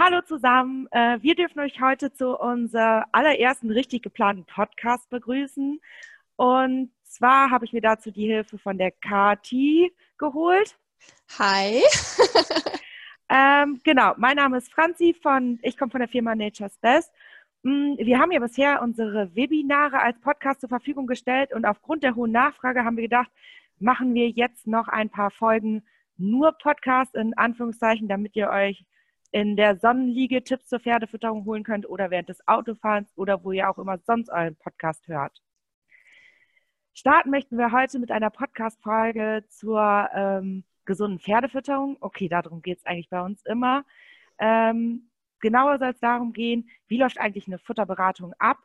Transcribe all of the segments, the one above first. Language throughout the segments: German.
Hallo zusammen. Äh, wir dürfen euch heute zu unserem allerersten richtig geplanten Podcast begrüßen. Und zwar habe ich mir dazu die Hilfe von der Kati geholt. Hi. ähm, genau, mein Name ist Franzi von, ich komme von der Firma Nature's Best. Mm, wir haben ja bisher unsere Webinare als Podcast zur Verfügung gestellt und aufgrund der hohen Nachfrage haben wir gedacht, machen wir jetzt noch ein paar Folgen nur Podcast in Anführungszeichen, damit ihr euch in der Sonnenliege Tipps zur Pferdefütterung holen könnt oder während des Autofahrens oder wo ihr auch immer sonst euren Podcast hört. Starten möchten wir heute mit einer Podcast-Folge zur ähm, gesunden Pferdefütterung. Okay, darum geht es eigentlich bei uns immer. Ähm, genauer soll es darum gehen, wie läuft eigentlich eine Futterberatung ab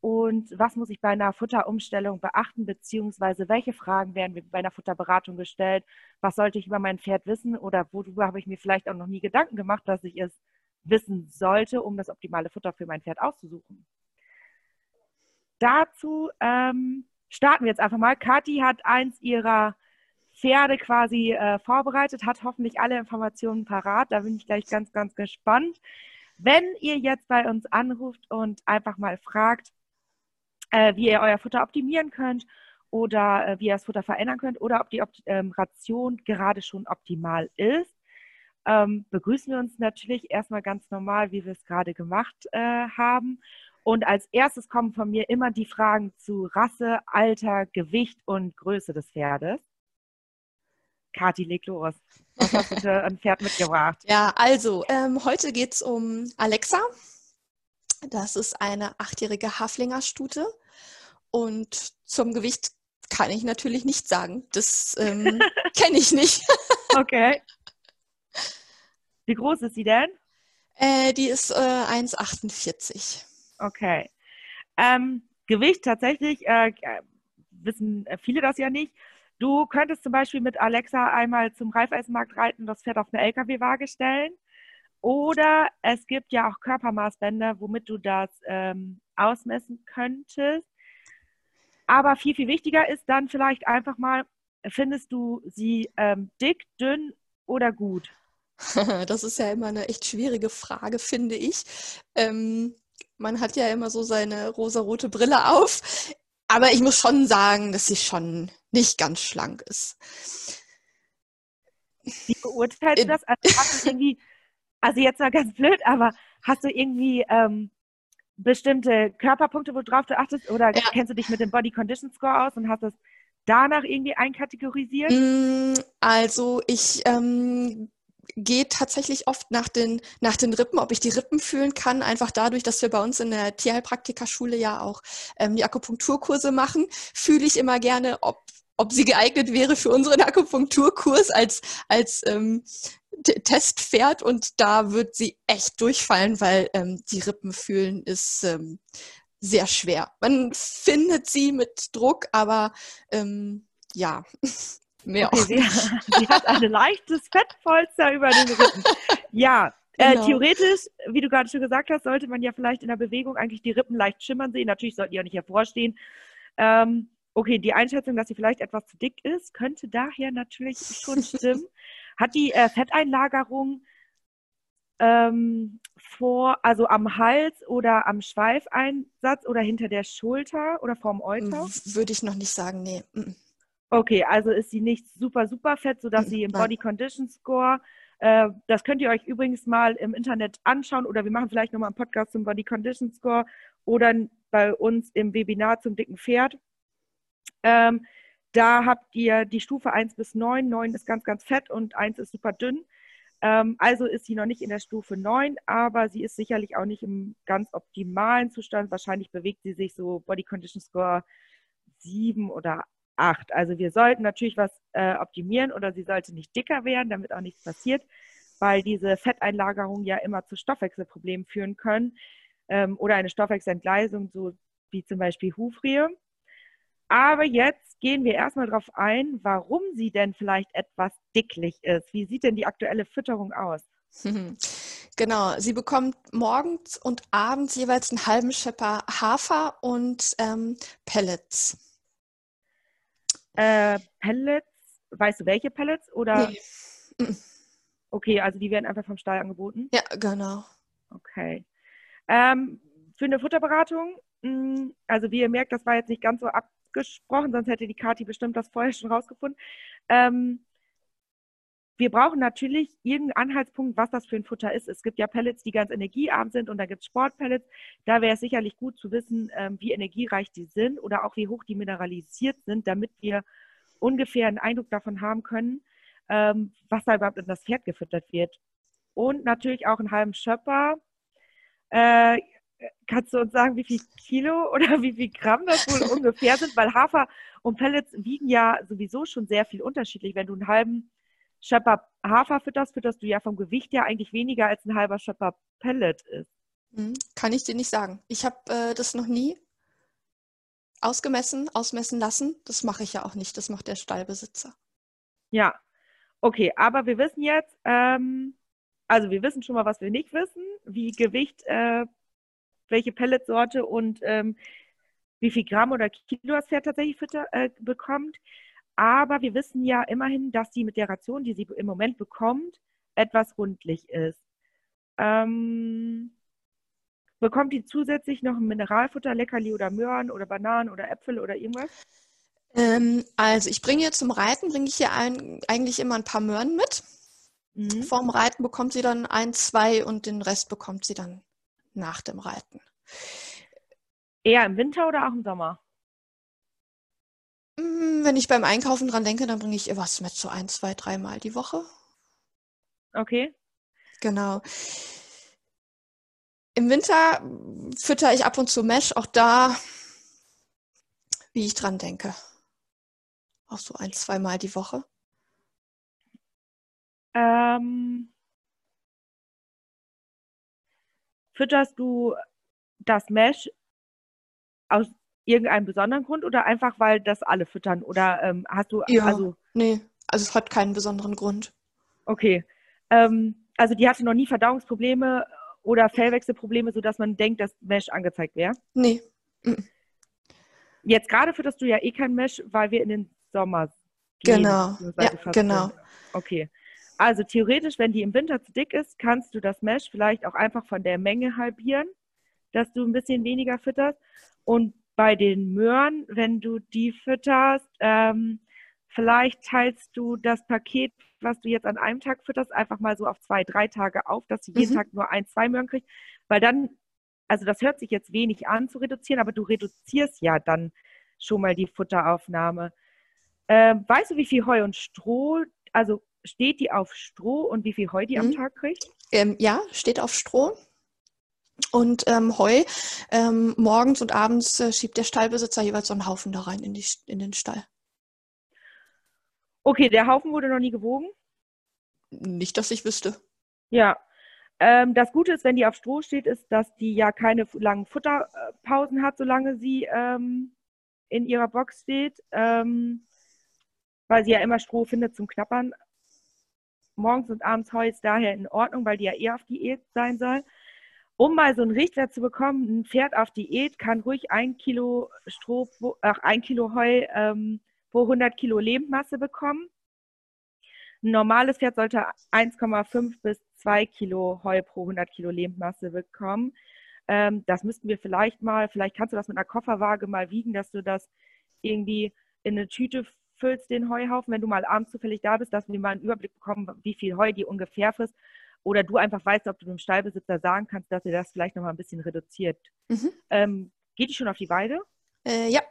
und was muss ich bei einer Futterumstellung beachten, beziehungsweise welche Fragen werden mir bei einer Futterberatung gestellt? Was sollte ich über mein Pferd wissen oder worüber habe ich mir vielleicht auch noch nie Gedanken gemacht, dass ich es wissen sollte, um das optimale Futter für mein Pferd auszusuchen? Dazu ähm, starten wir jetzt einfach mal. Kathi hat eins ihrer Pferde quasi äh, vorbereitet, hat hoffentlich alle Informationen parat. Da bin ich gleich ganz, ganz gespannt. Wenn ihr jetzt bei uns anruft und einfach mal fragt, äh, wie ihr euer Futter optimieren könnt oder äh, wie ihr das Futter verändern könnt oder ob die Opt ähm, Ration gerade schon optimal ist. Ähm, begrüßen wir uns natürlich erstmal ganz normal, wie wir es gerade gemacht äh, haben. Und als erstes kommen von mir immer die Fragen zu Rasse, Alter, Gewicht und Größe des Pferdes. Kathi, leg los. Was hast du für ein Pferd mitgebracht? Ja, also ähm, heute geht es um Alexa. Das ist eine achtjährige Haflingerstute. Und zum Gewicht kann ich natürlich nicht sagen. Das ähm, kenne ich nicht. okay. Wie groß ist sie denn? Äh, die ist äh, 1,48. Okay. Ähm, Gewicht tatsächlich, äh, wissen viele das ja nicht. Du könntest zum Beispiel mit Alexa einmal zum Reifeisenmarkt reiten, das Pferd auf eine LKW-Waage stellen. Oder es gibt ja auch Körpermaßbänder, womit du das ähm, ausmessen könntest. Aber viel, viel wichtiger ist dann vielleicht einfach mal, findest du sie ähm, dick, dünn oder gut? Das ist ja immer eine echt schwierige Frage, finde ich. Ähm, man hat ja immer so seine rosarote Brille auf. Aber ich muss schon sagen, dass sie schon nicht ganz schlank ist. Wie beurteilst du das? Also hast du irgendwie also jetzt mal ganz blöd, aber hast du irgendwie ähm, bestimmte Körperpunkte, worauf du achtest? Oder ja. kennst du dich mit dem Body Condition Score aus und hast das danach irgendwie einkategorisiert? Mm, also ich ähm, gehe tatsächlich oft nach den, nach den Rippen, ob ich die Rippen fühlen kann, einfach dadurch, dass wir bei uns in der Tierheilpraktikerschule ja auch ähm, die Akupunkturkurse machen, fühle ich immer gerne, ob ob sie geeignet wäre für unseren Akupunkturkurs als, als ähm, Testpferd und da wird sie echt durchfallen, weil ähm, die Rippen fühlen ist ähm, sehr schwer. Man findet sie mit Druck, aber ähm, ja, mehr okay, auch sie, sie, hat ein leichtes Fettpolster über den Rippen. Ja, äh, genau. theoretisch, wie du gerade schon gesagt hast, sollte man ja vielleicht in der Bewegung eigentlich die Rippen leicht schimmern sehen. Natürlich sollten die auch nicht hervorstehen. Ähm, okay, die Einschätzung, dass sie vielleicht etwas zu dick ist, könnte daher natürlich schon stimmen. Hat die äh, Fetteinlagerung ähm, vor, also am Hals oder am Schweifeinsatz oder hinter der Schulter oder vorm Euter? Würde ich noch nicht sagen, nee. Okay, also ist sie nicht super, super fett, sodass sie im Body Condition Score, äh, das könnt ihr euch übrigens mal im Internet anschauen oder wir machen vielleicht nochmal einen Podcast zum Body Condition Score oder bei uns im Webinar zum dicken Pferd. Ähm, da habt ihr die Stufe 1 bis 9. 9 ist ganz, ganz fett und 1 ist super dünn. Ähm, also ist sie noch nicht in der Stufe 9, aber sie ist sicherlich auch nicht im ganz optimalen Zustand. Wahrscheinlich bewegt sie sich so Body Condition Score 7 oder 8. Also wir sollten natürlich was äh, optimieren oder sie sollte nicht dicker werden, damit auch nichts passiert, weil diese Fetteinlagerungen ja immer zu Stoffwechselproblemen führen können ähm, oder eine Stoffwechselentgleisung, so wie zum Beispiel Hufrehe. Aber jetzt gehen wir erstmal darauf ein, warum sie denn vielleicht etwas dicklich ist. Wie sieht denn die aktuelle Fütterung aus? Genau, sie bekommt morgens und abends jeweils einen halben Schepper Hafer und ähm, Pellets. Äh, Pellets, weißt du welche Pellets? Oder? Nee. Okay, also die werden einfach vom Stall angeboten? Ja, genau. Okay. Ähm, für eine Futterberatung, mm, also wie ihr merkt, das war jetzt nicht ganz so abgesprochen, sonst hätte die Kati bestimmt das vorher schon rausgefunden. Ähm, wir brauchen natürlich irgendeinen Anhaltspunkt, was das für ein Futter ist. Es gibt ja Pellets, die ganz energiearm sind und da gibt es Sportpellets. Da wäre es sicherlich gut zu wissen, ähm, wie energiereich die sind oder auch wie hoch die mineralisiert sind, damit wir ungefähr einen Eindruck davon haben können, ähm, was da überhaupt in das Pferd gefüttert wird. Und natürlich auch einen halben Schöpper. Kannst du uns sagen, wie viel Kilo oder wie viel Gramm das wohl ungefähr sind? Weil Hafer und Pellets wiegen ja sowieso schon sehr viel unterschiedlich. Wenn du einen halben Schöpper Hafer fütterst, fütterst du ja vom Gewicht her eigentlich weniger als ein halber Schöpper Pellet ist. Hm, kann ich dir nicht sagen. Ich habe äh, das noch nie ausgemessen, ausmessen lassen. Das mache ich ja auch nicht. Das macht der Stallbesitzer. Ja, okay. Aber wir wissen jetzt, ähm, also wir wissen schon mal, was wir nicht wissen, wie Gewicht, äh, welche Pelletsorte und ähm, wie viel Gramm oder Kilo das Pferd tatsächlich fütter, äh, bekommt. Aber wir wissen ja immerhin, dass sie mit der Ration, die sie im Moment bekommt, etwas rundlich ist. Ähm, bekommt die zusätzlich noch ein Mineralfutter, Leckerli oder Möhren oder Bananen oder Äpfel oder irgendwas? Ähm, also ich bringe zum Reiten, bringe ich hier ein, eigentlich immer ein paar Möhren mit. Mhm. Vorm Reiten bekommt sie dann ein, zwei und den Rest bekommt sie dann nach dem Reiten. Eher im Winter oder auch im Sommer? Mm, wenn ich beim Einkaufen dran denke, dann bringe ich ihr was mit, so ein, zwei, dreimal die Woche. Okay. Genau. Im Winter fütter ich ab und zu Mesh, auch da, wie ich dran denke. Auch so ein, zweimal die Woche. Ähm, fütterst du das Mesh aus irgendeinen besonderen Grund oder einfach, weil das alle füttern? Oder ähm, hast du, ja, also. Nee, also es hat keinen besonderen Grund. Okay. Ähm, also die hatte noch nie Verdauungsprobleme oder Fellwechselprobleme, sodass man denkt, dass Mesh angezeigt wäre? Nee. Jetzt gerade fütterst du ja eh kein Mesh, weil wir in den Sommer gehen. Genau. Ja, genau. Okay. Also theoretisch, wenn die im Winter zu dick ist, kannst du das Mesh vielleicht auch einfach von der Menge halbieren, dass du ein bisschen weniger fütterst. Und bei den Möhren, wenn du die fütterst, ähm, vielleicht teilst du das Paket, was du jetzt an einem Tag fütterst, einfach mal so auf zwei, drei Tage auf, dass du jeden mhm. Tag nur ein, zwei Möhren kriegst, weil dann, also das hört sich jetzt wenig an zu reduzieren, aber du reduzierst ja dann schon mal die Futteraufnahme. Ähm, weißt du, wie viel Heu und Stroh, also steht die auf Stroh und wie viel Heu die mhm. am Tag kriegt? Ähm, ja, steht auf Stroh. Und ähm, Heu, ähm, morgens und abends äh, schiebt der Stallbesitzer jeweils so einen Haufen da rein in, die, in den Stall. Okay, der Haufen wurde noch nie gewogen? Nicht, dass ich wüsste. Ja. Ähm, das Gute ist, wenn die auf Stroh steht, ist, dass die ja keine langen Futterpausen hat, solange sie ähm, in ihrer Box steht, ähm, weil sie ja immer Stroh findet zum Knappern. Morgens und abends Heu ist daher in Ordnung, weil die ja eher auf Diät sein soll um mal so einen Richtwert zu bekommen, ein Pferd auf Diät kann ruhig ein Kilo Stroh, ach, ein Kilo Heu ähm, pro 100 Kilo Lebendmasse bekommen. Ein normales Pferd sollte 1,5 bis 2 Kilo Heu pro 100 Kilo Lebendmasse bekommen. Ähm, das müssten wir vielleicht mal, vielleicht kannst du das mit einer Kofferwaage mal wiegen, dass du das irgendwie in eine Tüte füllst, den Heuhaufen, wenn du mal abends zufällig da bist, dass wir mal einen Überblick bekommen, wie viel Heu die ungefähr frisst oder du einfach weißt, ob du dem Stallbesitzer sagen kannst, dass er das vielleicht noch mal ein bisschen reduziert. Mhm. Ähm, geht die schon auf die Weide? Äh, ja,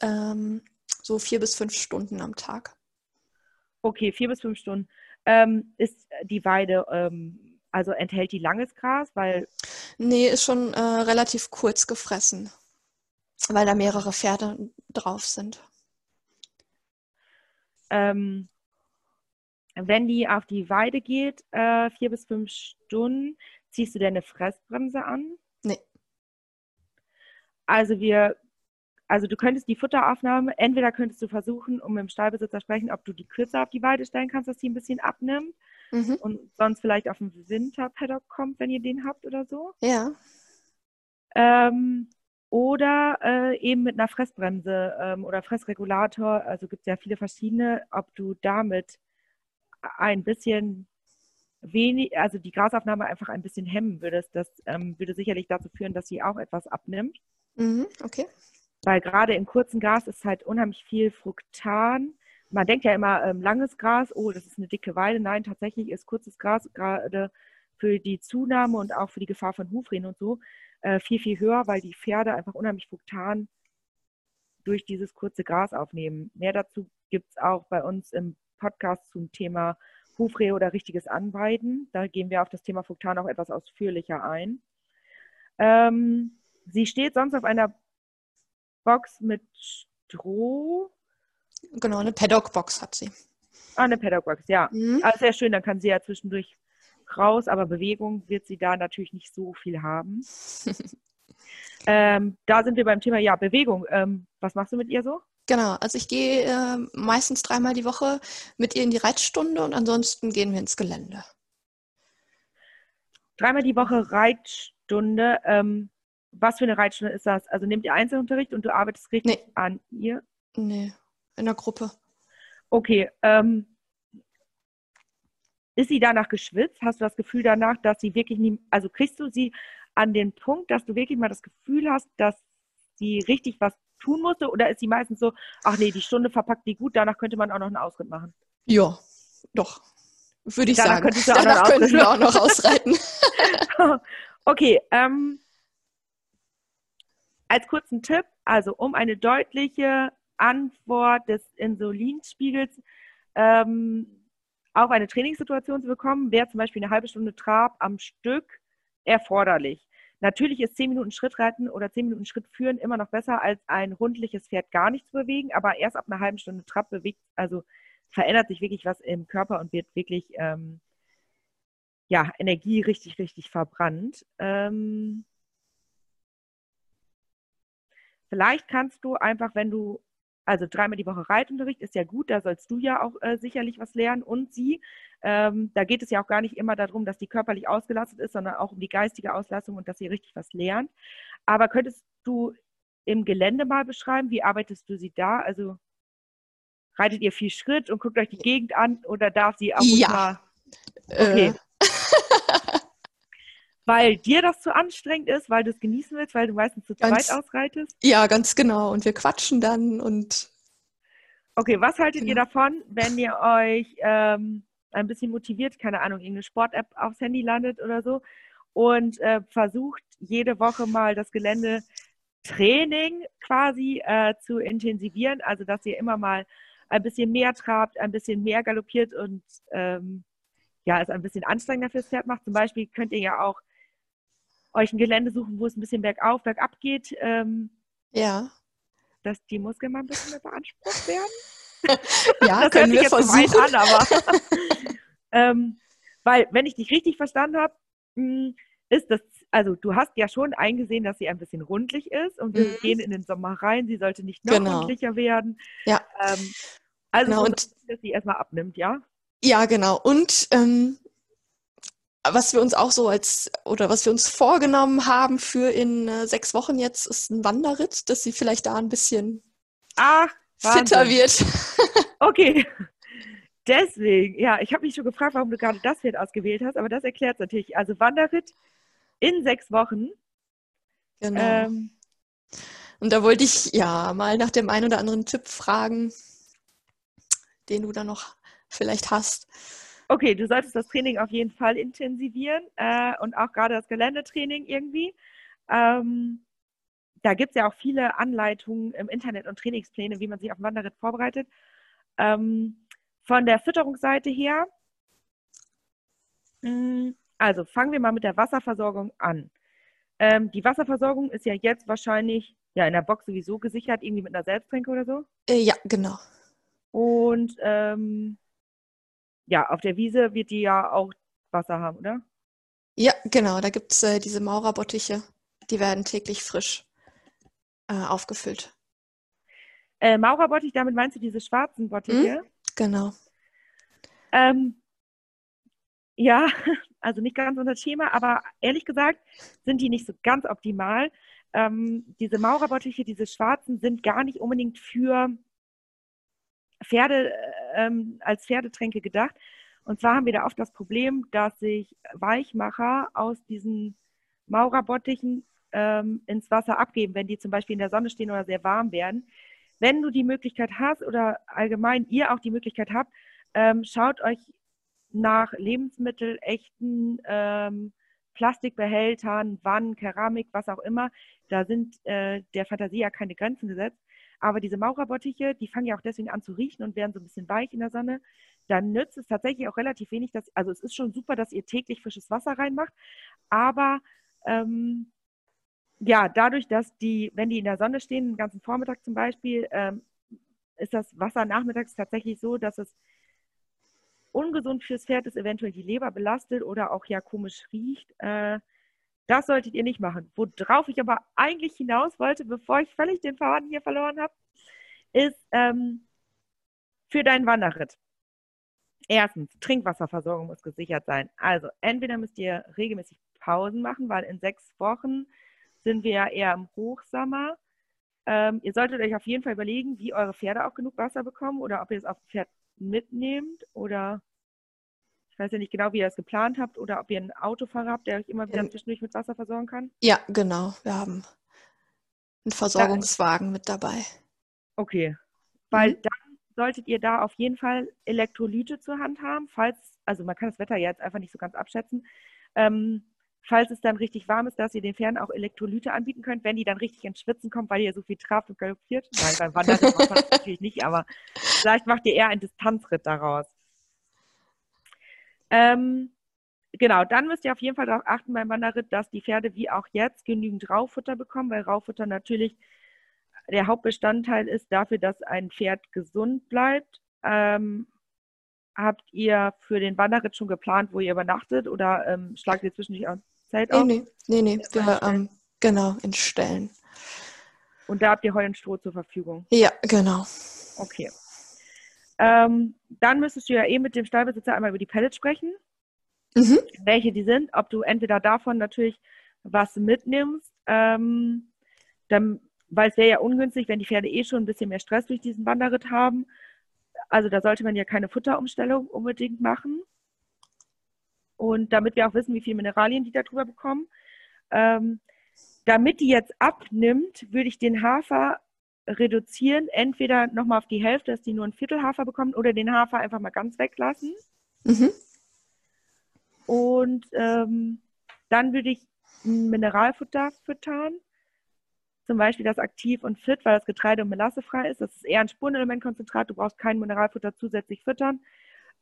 ähm, so vier bis fünf Stunden am Tag. Okay, vier bis fünf Stunden. Ähm, ist die Weide, ähm, also enthält die langes Gras? Weil nee, ist schon äh, relativ kurz gefressen, weil da mehrere Pferde drauf sind. Ähm, wenn die auf die Weide geht, äh, vier bis fünf Stunden, ziehst du dir eine Fressbremse an? Nee. Also wir, also du könntest die Futteraufnahme, entweder könntest du versuchen, um mit dem Stallbesitzer sprechen, ob du die kürzer auf die Weide stellen kannst, dass die ein bisschen abnimmt mhm. und sonst vielleicht auf den Winterpaddock kommt, wenn ihr den habt oder so. Ja. Ähm, oder äh, eben mit einer Fressbremse ähm, oder Fressregulator, also gibt es ja viele verschiedene, ob du damit ein bisschen wenig, also die Grasaufnahme einfach ein bisschen hemmen würdest. Das ähm, würde sicherlich dazu führen, dass sie auch etwas abnimmt. Mhm, okay. Weil gerade im kurzen Gras ist halt unheimlich viel Fruktan. Man denkt ja immer, ähm, langes Gras, oh, das ist eine dicke Weide. Nein, tatsächlich ist kurzes Gras gerade für die Zunahme und auch für die Gefahr von Hufrehen und so äh, viel, viel höher, weil die Pferde einfach unheimlich Fruktan durch dieses kurze Gras aufnehmen. Mehr dazu gibt es auch bei uns im Podcast zum Thema Hufrehe oder richtiges Anweiden. Da gehen wir auf das Thema Fruktan auch etwas ausführlicher ein. Ähm, sie steht sonst auf einer Box mit Stroh. Genau, eine Paddock-Box hat sie. Ah, eine Paddock-Box, ja. Mhm. Also sehr schön, dann kann sie ja zwischendurch raus, aber Bewegung wird sie da natürlich nicht so viel haben. ähm, da sind wir beim Thema, ja, Bewegung. Ähm, was machst du mit ihr so? Genau, also ich gehe äh, meistens dreimal die Woche mit ihr in die Reitstunde und ansonsten gehen wir ins Gelände. Dreimal die Woche Reitstunde. Ähm, was für eine Reitstunde ist das? Also nehmt ihr Einzelunterricht und du arbeitest richtig nee. an ihr? Nee, in der Gruppe. Okay. Ähm, ist sie danach geschwitzt? Hast du das Gefühl danach, dass sie wirklich nie, also kriegst du sie an den Punkt, dass du wirklich mal das Gefühl hast, dass sie richtig was tun musste? Oder ist sie meistens so, ach nee, die Stunde verpackt die gut, danach könnte man auch noch einen Ausritt machen? Ja, doch. Würde ich danach sagen. Danach könnten wir auch noch ausreiten. okay, ähm, als kurzen Tipp, also um eine deutliche Antwort des Insulinspiegels ähm, auf eine Trainingssituation zu bekommen, wäre zum Beispiel eine halbe Stunde Trab am Stück erforderlich. Natürlich ist 10 Minuten Schrittreiten oder 10 Minuten Schritt führen immer noch besser, als ein rundliches Pferd gar nicht zu bewegen, aber erst ab einer halben Stunde Trab bewegt, also verändert sich wirklich was im Körper und wird wirklich ähm, ja, Energie richtig, richtig verbrannt. Ähm, Vielleicht kannst du einfach, wenn du, also dreimal die Woche Reitunterricht ist ja gut, da sollst du ja auch äh, sicherlich was lernen und sie. Ähm, da geht es ja auch gar nicht immer darum, dass die körperlich ausgelastet ist, sondern auch um die geistige Auslastung und dass sie richtig was lernt. Aber könntest du im Gelände mal beschreiben, wie arbeitest du sie da? Also reitet ihr viel Schritt und guckt euch die Gegend an oder darf sie auch ja. mal? Okay. Äh. Weil dir das zu anstrengend ist, weil du es genießen willst, weil du meistens zu ganz, zweit ausreitest? Ja, ganz genau. Und wir quatschen dann und. Okay, was haltet genau. ihr davon, wenn ihr euch ähm, ein bisschen motiviert, keine Ahnung, irgendeine Sport-App aufs Handy landet oder so und äh, versucht jede Woche mal das Gelände Training quasi äh, zu intensivieren, also dass ihr immer mal ein bisschen mehr trabt, ein bisschen mehr galoppiert und ähm, ja, es ein bisschen anstrengender fürs Pferd macht. Zum Beispiel könnt ihr ja auch euch ein Gelände suchen, wo es ein bisschen bergauf, bergab geht. Ähm, ja. Dass die Muskeln mal ein bisschen mehr beansprucht werden. ja, das können wir versuchen. An, aber, ähm, weil, wenn ich dich richtig verstanden habe, hm, ist das, also du hast ja schon eingesehen, dass sie ein bisschen rundlich ist und wir mhm. gehen in den Sommer rein. Sie sollte nicht noch genau. rundlicher werden. Ja. Ähm, also, genau, so, dass sie erstmal abnimmt, ja? Ja, genau. Und ähm, was wir uns auch so als oder was wir uns vorgenommen haben für in äh, sechs Wochen jetzt ist ein Wanderritt, dass sie vielleicht da ein bisschen Ach, fitter wird. okay. Deswegen, ja, ich habe mich schon gefragt, warum du gerade das Pferd ausgewählt hast, aber das erklärt es natürlich. Also Wanderritt in sechs Wochen. Genau. Ähm, und da wollte ich ja mal nach dem einen oder anderen Tipp fragen, den du da noch vielleicht hast. Okay, du solltest das Training auf jeden Fall intensivieren äh, und auch gerade das Geländetraining irgendwie. Ähm, da gibt es ja auch viele Anleitungen im Internet und Trainingspläne, wie man sich auf dem Wanderritt vorbereitet. Ähm, von der Fütterungsseite her, mm, also fangen wir mal mit der Wasserversorgung an. Ähm, die Wasserversorgung ist ja jetzt wahrscheinlich ja in der Box sowieso gesichert, irgendwie mit einer Selbsttränke oder so. Äh, ja, genau. Und ähm, ja, auf der Wiese wird die ja auch Wasser haben, oder? Ja, genau. Da gibt es äh, diese Maurerbottiche. Die werden täglich frisch äh, aufgefüllt. Äh, Maurerbottich, damit meinst du diese schwarzen Bottiche? Hm? Genau. Ähm, ja, also nicht ganz unser Thema, aber ehrlich gesagt sind die nicht so ganz optimal. Ähm, diese Maurerbottiche, diese schwarzen, sind gar nicht unbedingt für Pferde äh, ähm, als Pferdetränke gedacht. Und zwar haben wir da oft das Problem, dass sich Weichmacher aus diesen Maurerbottichen ähm, ins Wasser abgeben, wenn die zum Beispiel in der Sonne stehen oder sehr warm werden. Wenn du die Möglichkeit hast oder allgemein ihr auch die Möglichkeit habt, ähm, schaut euch nach Lebensmittel, echten ähm, Plastikbehältern, Wannen, Keramik, was auch immer. Da sind äh, der Fantasie ja keine Grenzen gesetzt. Aber diese Maurerbottiche, die fangen ja auch deswegen an zu riechen und werden so ein bisschen weich in der Sonne. Dann nützt es tatsächlich auch relativ wenig, dass, also es ist schon super, dass ihr täglich frisches Wasser reinmacht, aber ähm, ja, dadurch, dass die, wenn die in der Sonne stehen, den ganzen Vormittag zum Beispiel, ähm, ist das Wasser nachmittags tatsächlich so, dass es ungesund fürs Pferd ist, eventuell die Leber belastet oder auch ja komisch riecht. Äh, das solltet ihr nicht machen. Worauf ich aber eigentlich hinaus wollte, bevor ich völlig den Faden hier verloren habe, ist ähm, für deinen Wanderritt. Erstens, Trinkwasserversorgung muss gesichert sein. Also entweder müsst ihr regelmäßig Pausen machen, weil in sechs Wochen sind wir ja eher im Hochsommer. Ähm, ihr solltet euch auf jeden Fall überlegen, wie eure Pferde auch genug Wasser bekommen oder ob ihr es auf dem Pferd mitnehmt oder weiß ja nicht genau, wie ihr das geplant habt oder ob ihr einen Autofahrer habt, der euch immer wieder zwischendurch mit Wasser versorgen kann. Ja, genau. Wir haben einen Versorgungswagen da, mit dabei. Okay. Weil mhm. dann solltet ihr da auf jeden Fall Elektrolyte zur Hand haben, falls, also man kann das Wetter jetzt einfach nicht so ganz abschätzen. Ähm, falls es dann richtig warm ist, dass ihr den Pferden auch Elektrolyte anbieten könnt, wenn die dann richtig ins Schwitzen kommt, weil ihr so viel traft und galoppiert. Nein, beim Wandern macht man das natürlich nicht, aber vielleicht macht ihr eher einen Distanzritt daraus. Ähm, genau, dann müsst ihr auf jeden Fall darauf achten beim Wanderritt, dass die Pferde wie auch jetzt genügend Raufutter bekommen, weil Raufutter natürlich der Hauptbestandteil ist dafür, dass ein Pferd gesund bleibt. Ähm, habt ihr für den Wanderritt schon geplant, wo ihr übernachtet oder ähm, schlagt ihr zwischendurch auch Zelt nee, auf? Nee, nee, nee. Wir, ähm, genau, in Stellen. Und da habt ihr Heu und Stroh zur Verfügung? Ja, genau. Okay. Ähm, dann müsstest du ja eh mit dem Stallbesitzer einmal über die Pellets sprechen. Mhm. Welche die sind, ob du entweder davon natürlich was mitnimmst, ähm, dann, weil es wäre ja ungünstig, wenn die Pferde eh schon ein bisschen mehr Stress durch diesen Wanderritt haben. Also da sollte man ja keine Futterumstellung unbedingt machen. Und damit wir auch wissen, wie viele Mineralien die darüber bekommen. Ähm, damit die jetzt abnimmt, würde ich den Hafer reduzieren. Entweder nochmal auf die Hälfte, dass die nur ein Viertel Hafer bekommen, oder den Hafer einfach mal ganz weglassen. Mhm. Und ähm, dann würde ich ein Mineralfutter füttern. Zum Beispiel das Aktiv und Fit, weil das Getreide und melassefrei ist. Das ist eher ein Spurenelementkonzentrat. Du brauchst kein Mineralfutter zusätzlich füttern.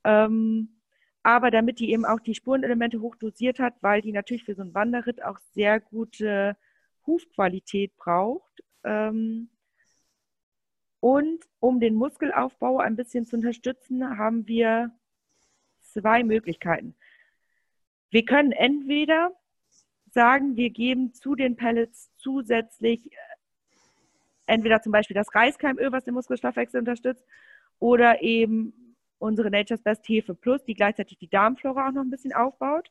Ähm, aber damit die eben auch die Spurenelemente hochdosiert hat, weil die natürlich für so einen Wanderritt auch sehr gute Hufqualität braucht. Ähm, und um den Muskelaufbau ein bisschen zu unterstützen, haben wir zwei Möglichkeiten. Wir können entweder sagen, wir geben zu den Pellets zusätzlich äh, entweder zum Beispiel das Reiskeimöl, was den Muskelstoffwechsel unterstützt, oder eben unsere Nature's Best Hefe Plus, die gleichzeitig die Darmflora auch noch ein bisschen aufbaut.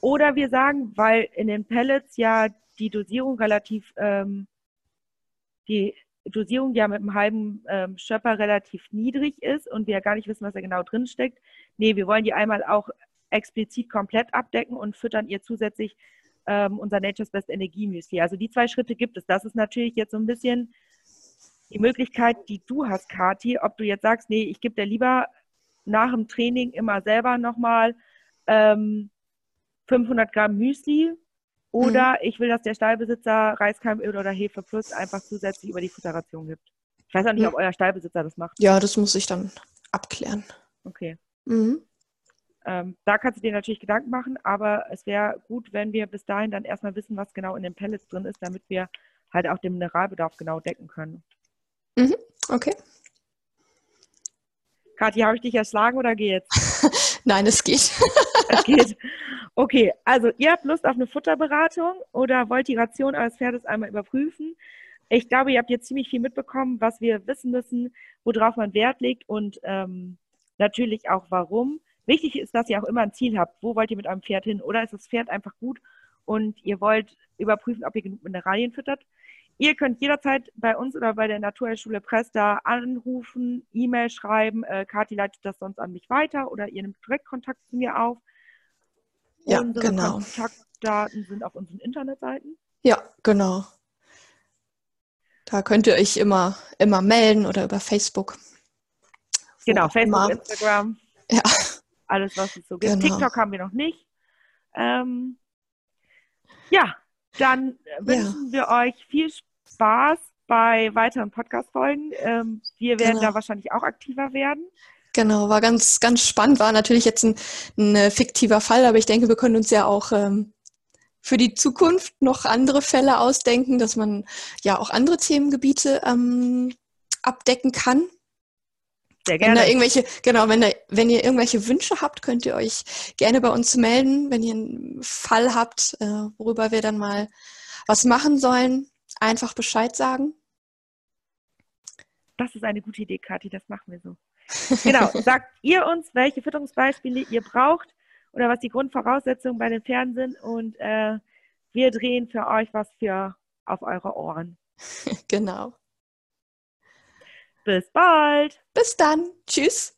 Oder wir sagen, weil in den Pellets ja die Dosierung relativ, ähm, die Dosierung ja mit einem halben ähm, Schöpper relativ niedrig ist und wir ja gar nicht wissen, was da genau drin steckt. Nee, wir wollen die einmal auch explizit komplett abdecken und füttern ihr zusätzlich ähm, unser Nature's Best Energiemüsli. Also die zwei Schritte gibt es. Das ist natürlich jetzt so ein bisschen die Möglichkeit, die du hast, Kati, ob du jetzt sagst, nee, ich gebe dir lieber nach dem Training immer selber nochmal ähm, 500 Gramm Müsli oder mhm. ich will, dass der Stallbesitzer Reiskeimöl oder Hefe Plus einfach zusätzlich über die Futteration gibt. Ich weiß auch nicht, ja. ob euer Stallbesitzer das macht. Ja, das muss ich dann abklären. Okay. Mhm. Ähm, da kannst du dir natürlich Gedanken machen, aber es wäre gut, wenn wir bis dahin dann erstmal wissen, was genau in den Pellets drin ist, damit wir halt auch den Mineralbedarf genau decken können. Mhm, okay. Kathi, habe ich dich erschlagen oder geht's? Nein, es geht. es geht. Okay, also ihr habt Lust auf eine Futterberatung oder wollt die Ration eures Pferdes einmal überprüfen? Ich glaube, ihr habt jetzt ziemlich viel mitbekommen, was wir wissen müssen, worauf man Wert legt und ähm, natürlich auch warum. Wichtig ist, dass ihr auch immer ein Ziel habt. Wo wollt ihr mit eurem Pferd hin? Oder ist das Pferd einfach gut und ihr wollt überprüfen, ob ihr genug Mineralien füttert? ihr könnt jederzeit bei uns oder bei der Naturheilschule Presta anrufen, E-Mail schreiben. Äh, Kathi leitet das sonst an mich weiter oder ihr nehmt direkt Kontakt zu mir auf. Ja, Unsere genau. Kontaktdaten sind auf unseren Internetseiten. Ja, genau. Da könnt ihr euch immer, immer melden oder über Facebook. Genau, Facebook, immer. Instagram, Ja, alles, was es so gibt. Genau. TikTok haben wir noch nicht. Ähm, ja, dann äh, wünschen wir euch viel Spaß bei weiteren Podcast-Folgen. Ähm, wir werden Genau. da wahrscheinlich auch aktiver werden. Genau. War ganz, ganz spannend. War natürlich jetzt ein, ein äh, fiktiver Fall, aber ich denke, wir können uns ja auch ähm, für die Zukunft noch andere Fälle ausdenken, dass man ja auch andere Themengebiete ähm, abdecken kann. Sehr Wenn da gerne. irgendwelche, genau, wenn, da, wenn ihr irgendwelche Wünsche habt, könnt ihr euch gerne bei uns melden, wenn ihr einen Fall habt, äh, worüber wir dann mal was machen sollen. Einfach Bescheid sagen. Das ist eine gute Idee, Kathi, das machen wir so. Genau, sagt ihr uns, welche Fütterungsbeispiele ihr braucht oder was die Grundvoraussetzungen bei den Pferden sind und äh, wir drehen für euch was für auf eure Ohren. Genau. Bis bald! Bis dann. Tschüss.